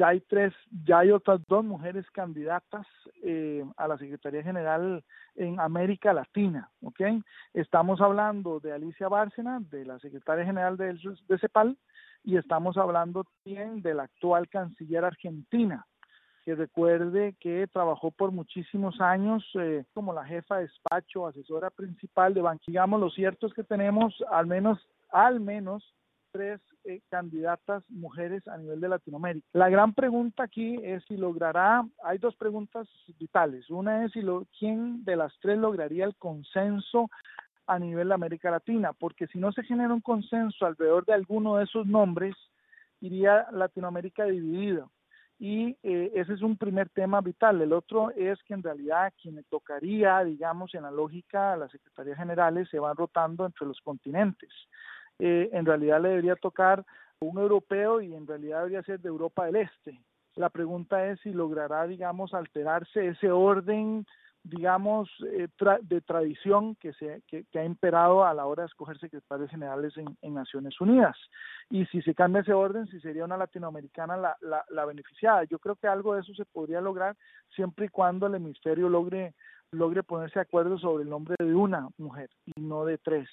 ya hay tres, ya hay otras dos mujeres candidatas eh, a la Secretaría General en América Latina, ¿ok? Estamos hablando de Alicia Bárcena, de la Secretaria General de, CEPAL, y estamos hablando también de la actual canciller argentina, que recuerde que trabajó por muchísimos años eh, como la jefa de despacho, asesora principal de Banco. Lo cierto es que tenemos al menos, al menos tres eh, candidatas mujeres a nivel de Latinoamérica. La gran pregunta aquí es si logrará, hay dos preguntas vitales. Una es si lo, quién de las tres lograría el consenso a nivel de América Latina, porque si no se genera un consenso alrededor de alguno de esos nombres, iría Latinoamérica dividida. Y eh, ese es un primer tema vital. El otro es que en realidad quien tocaría, digamos, en la lógica a las secretarías generales se van rotando entre los continentes. Eh, en realidad le debería tocar un europeo y en realidad debería ser de Europa del Este. La pregunta es si logrará, digamos, alterarse ese orden digamos, eh, de tradición que, se, ha imperado a la hora de escoger secretarios generales en, Naciones Unidas. Y si se cambia ese orden, si sería una latinoamericana la, la, la, beneficiada. Yo creo que algo de eso se podría lograr siempre y cuando el hemisferio logre, logre ponerse de acuerdo sobre el nombre de una mujer y no de tres.